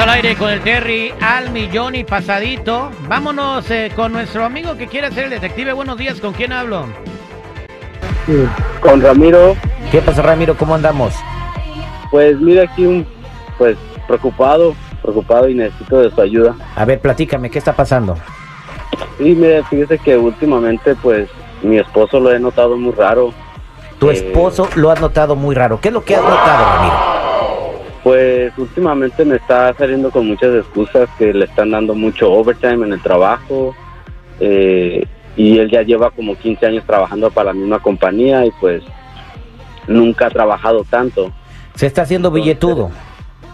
al aire con el Terry al millón y pasadito. Vámonos eh, con nuestro amigo que quiere ser el detective. Buenos días, ¿con quién hablo? Con Ramiro, ¿Qué pasa, Ramiro? ¿Cómo andamos? pues mira aquí un, pues preocupado, preocupado y necesito de su ayuda. A ver, platícame, ¿qué está pasando? Y mire, fíjese que últimamente pues mi esposo lo he notado muy raro. Tu Eh. esposo lo has notado muy raro. ¿Qué es lo que has notado, Ramiro? Pues últimamente me está saliendo con muchas excusas que le están dando mucho overtime en el trabajo. eh, y él ya lleva como 15 años trabajando para la misma compañía y pues nunca ha trabajado tanto. Se está haciendo billetudo.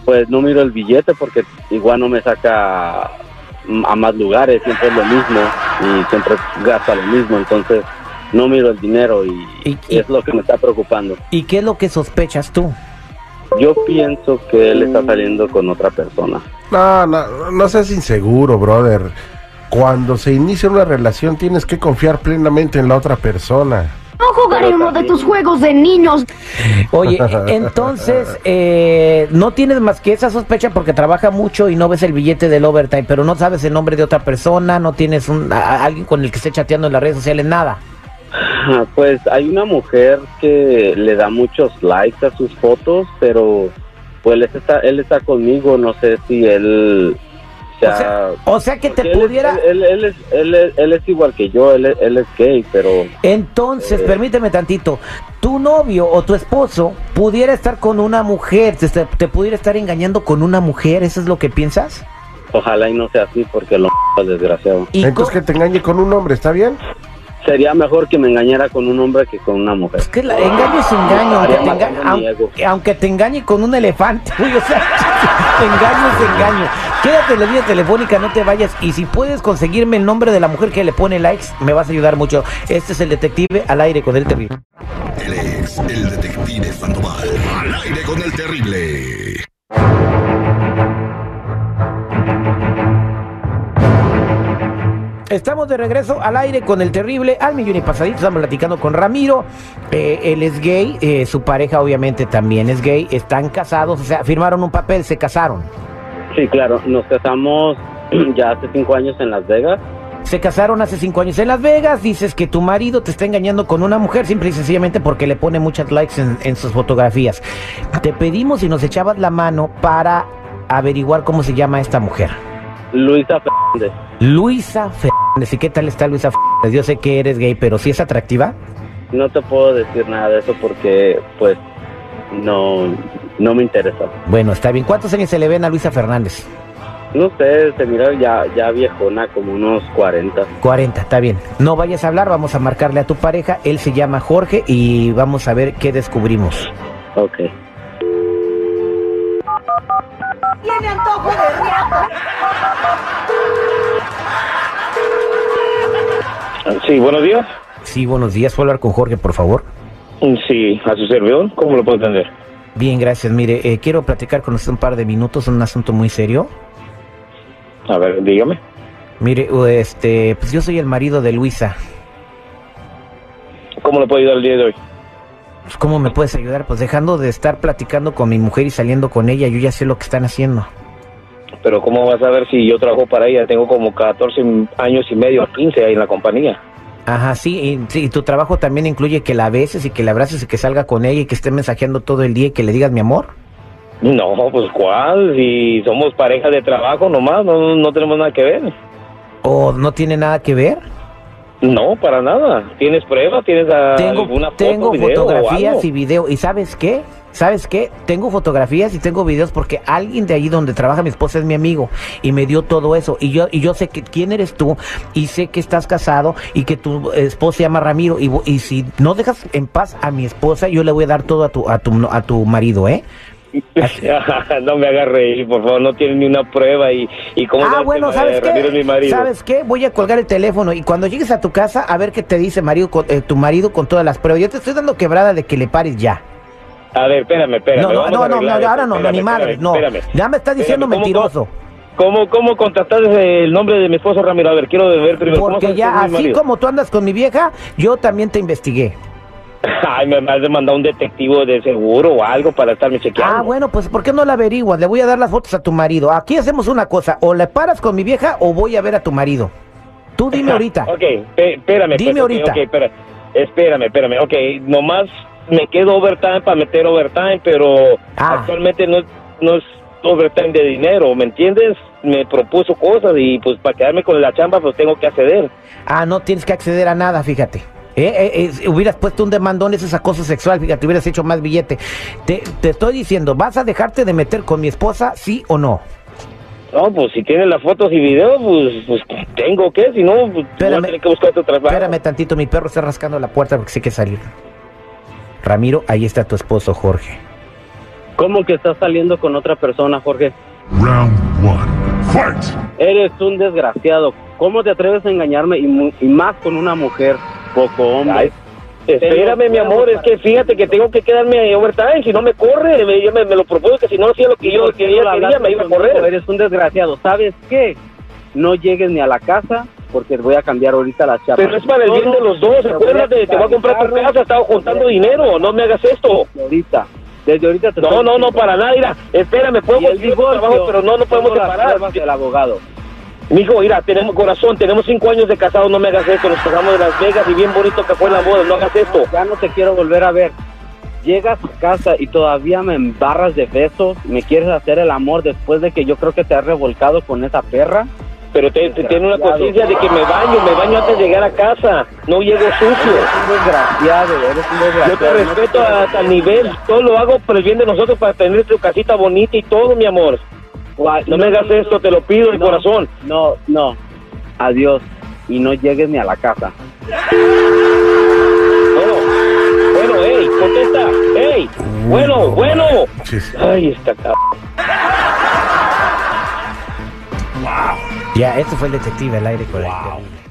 Pues no miro el billete porque igual no me saca a más lugares, siempre es lo mismo y siempre gasta lo mismo, entonces no miro el dinero y, Y- y- es lo que me está preocupando. ¿Y qué es lo que sospechas tú? Yo pienso que él está saliendo con otra persona. No, no, no seas inseguro, brother. Cuando se inicia una relación tienes que confiar plenamente en la otra persona. No jugaré uno de tus juegos de niños. Oye, entonces, eh, no tienes más que esa sospecha porque trabaja mucho y no ves el billete del overtime, pero no sabes el nombre de otra persona, no tienes un, a- a alguien con el que esté chateando en las redes sociales, nada. Pues hay una mujer que le da muchos likes a sus fotos, pero pues él está, él está conmigo, no sé si él... O sea, o sea que te él pudiera... Él, él es, él, es, él es igual que yo, él, es- él es gay, pero... Entonces, Eh. permíteme tantito, tu novio o tu esposo pudiera estar con una mujer, te, te pudiera estar engañando con una mujer, ¿eso es lo que piensas? Ojalá y no sea así porque lo desgraciado. Y Entonces que te engañe con un hombre, ¿está bien? Sería mejor que me engañara con un hombre que con una mujer. Es que la, engaño es engaño, aunque te, enga- ego. aunque, aunque te engañe con un elefante, güey, o sea, engaño es engaño. Quédate en la línea telefónica, no te vayas, y si puedes conseguirme el nombre de la mujer que le pone likes, me vas a ayudar mucho. Este es el detective al aire con el terrible. Él es el detective Sandoval. Al aire con el terrible. Estamos de regreso al aire con el terrible al millón y pasadito. Estamos platicando con Ramiro. Eh, él es gay, eh, su pareja obviamente también es gay. Están casados, o sea, firmaron un papel, se casaron. Sí, claro, nos casamos ya hace cinco años en Las Vegas. Se casaron hace cinco años en Las Vegas. Dices que tu marido te está engañando con una mujer, simple y sencillamente porque le pone muchas likes en, en sus fotografías. Te pedimos si nos echabas la mano para averiguar cómo se llama esta mujer. Luisa Fernández. Luisa Fernández. ¿Y qué tal está Luisa Fernández? Yo sé que eres gay, pero ¿sí es atractiva? No te puedo decir nada de eso porque, pues, no, no me interesa. Bueno, está bien. ¿Cuántos años se le ven a Luisa Fernández? No sé, se mira ya, ya viejona, como unos 40. 40, está bien. No vayas a hablar, vamos a marcarle a tu pareja. Él se llama Jorge y vamos a ver qué descubrimos. Ok. Tiene antojo de riata. Sí, buenos días. Sí, buenos días. ¿Puedo hablar con Jorge, por favor? Sí, a su servidor. ¿Cómo lo puedo atender? Bien, gracias. Mire, eh, quiero platicar con usted un par de minutos, un asunto muy serio. A ver, dígame. Mire, este, pues yo soy el marido de Luisa. ¿Cómo le puedo ayudar el día de hoy? Pues, ¿Cómo me puedes ayudar? Pues dejando de estar platicando con mi mujer y saliendo con ella, yo ya sé lo que están haciendo. Pero ¿cómo vas a ver si yo trabajo para ella? Tengo como 14 años y medio, 15 ahí en la compañía. Ajá, sí, y, sí, y tu trabajo también incluye que la beses y que la abraces y que salga con ella y que esté mensajeando todo el día y que le digas mi amor. No, pues ¿cuál? Si somos pareja de trabajo nomás, no, no tenemos nada que ver. ¿O no tiene nada que ver? No, para nada. ¿Tienes pruebas? ¿Tienes Tengo, alguna foto, tengo video fotografías y video. ¿Y sabes qué? ¿Sabes qué? Tengo fotografías y tengo videos porque alguien de ahí donde trabaja mi esposa es mi amigo y me dio todo eso. Y yo y yo sé que quién eres tú y sé que estás casado y que tu esposa se llama Ramiro. Y, y si no dejas en paz a mi esposa, yo le voy a dar todo a tu, a tu, a tu marido, ¿eh? no me hagas reír, por favor. No tienes ni una prueba y, y cómo Ah, bueno, ¿sabes mi qué? marido? ¿Sabes qué? Voy a colgar el teléfono y cuando llegues a tu casa a ver qué te dice marido, con- eh, tu marido con todas las pruebas. Yo te estoy dando quebrada de que le pares ya. A ver, espérame, espérame. No, no, vamos no, no, ahora no, no, Espérame, ni madre, espérame, no. espérame. Ya me estás diciendo Espérame, ¿cómo- mentiroso. ¿Cómo, cómo contactaste el nombre de mi esposo Ramiro? A ver, quiero ver primero. ¿cómo Porque ya, así como tú andas con mi vieja, yo también te investigué. Ay, me has de mandar un detectivo de seguro o algo para estarme chequeando. Ah, bueno, pues ¿por qué no la averiguas? Le voy a dar las fotos a tu marido. Aquí hacemos una cosa, o le paras con mi vieja o voy a ver a tu marido. Tú dime ahorita. Ok, espérame. Dime pues, ahorita. ok, espera. espérame, espérame. Ok, nomás me quedo overtime para meter overtime, pero Ah. actualmente no, no es overtime de dinero, ¿me entiendes? Me propuso cosas y pues para quedarme con la chamba pues tengo que acceder. Ah, no tienes que acceder a nada, fíjate. Eh, eh, eh, hubieras puesto un demandón, ese es acoso sexual, fíjate, hubieras hecho más billete. Te, te estoy diciendo, ¿vas a dejarte de meter con mi esposa, sí o no? No, pues si tienes las fotos y videos, pues, pues tengo que, si no, pues voy a Espérame. tener que buscar otro trabajo. Espérame tantito, mi perro está rascando la puerta porque sí que salir. Ramiro, ahí está tu esposo, Jorge. ¿Cómo que estás saliendo con otra persona, Jorge? Round one. Fight! Eres un desgraciado. ¿Cómo te atreves a engañarme y, mu- y más con una mujer? Poco hombre. Ay, espérame, mi amor, es que fíjate que tengo que quedarme overtime, si no me corre, me, yo me, me lo propongo que si no hacía lo que yo ¿Por qué quería, no quería, me iba a correr. Eres un desgraciado. ¿Sabes qué? No llegues ni a la casa porque voy a cambiar ahorita la chapa. Pero es para el bien de los dos, a acuérdate, te voy a comprar tu casa, estaba juntando dinero, no me hagas esto. Ahorita. Desde ahorita te No, no, no, para nada, mira, espérame, puedo conseguir trabajo, pero no, no podemos separar. del abogado. Mijo, mira, tenemos corazón, tenemos cinco años de casado, no me hagas esto, nos casamos de Las Vegas y bien bonito que fue la boda, no hagas esto. Ya no te quiero volver a ver. Llegas a casa y todavía me embarras de besos, me quieres hacer el amor después de que yo creo que te has revolcado con esa perra. Pero te, te- tiene una conciencia de que me baño, me baño antes de llegar a casa, no llego sucio. Eres un desgraciado, eres un desgraciado. Yo te respeto a tal nivel, todo lo hago por el bien de nosotros para tener tu casita bonita y todo, mi amor. No me hagas esto, te lo pido de No, corazón. No, no. Adiós. Y no llegues ni a la casa. Bueno, bueno, hey, contesta, hey, bueno, bueno. Ay, está cabrón. Ya, este fue el detective al aire con el terrible.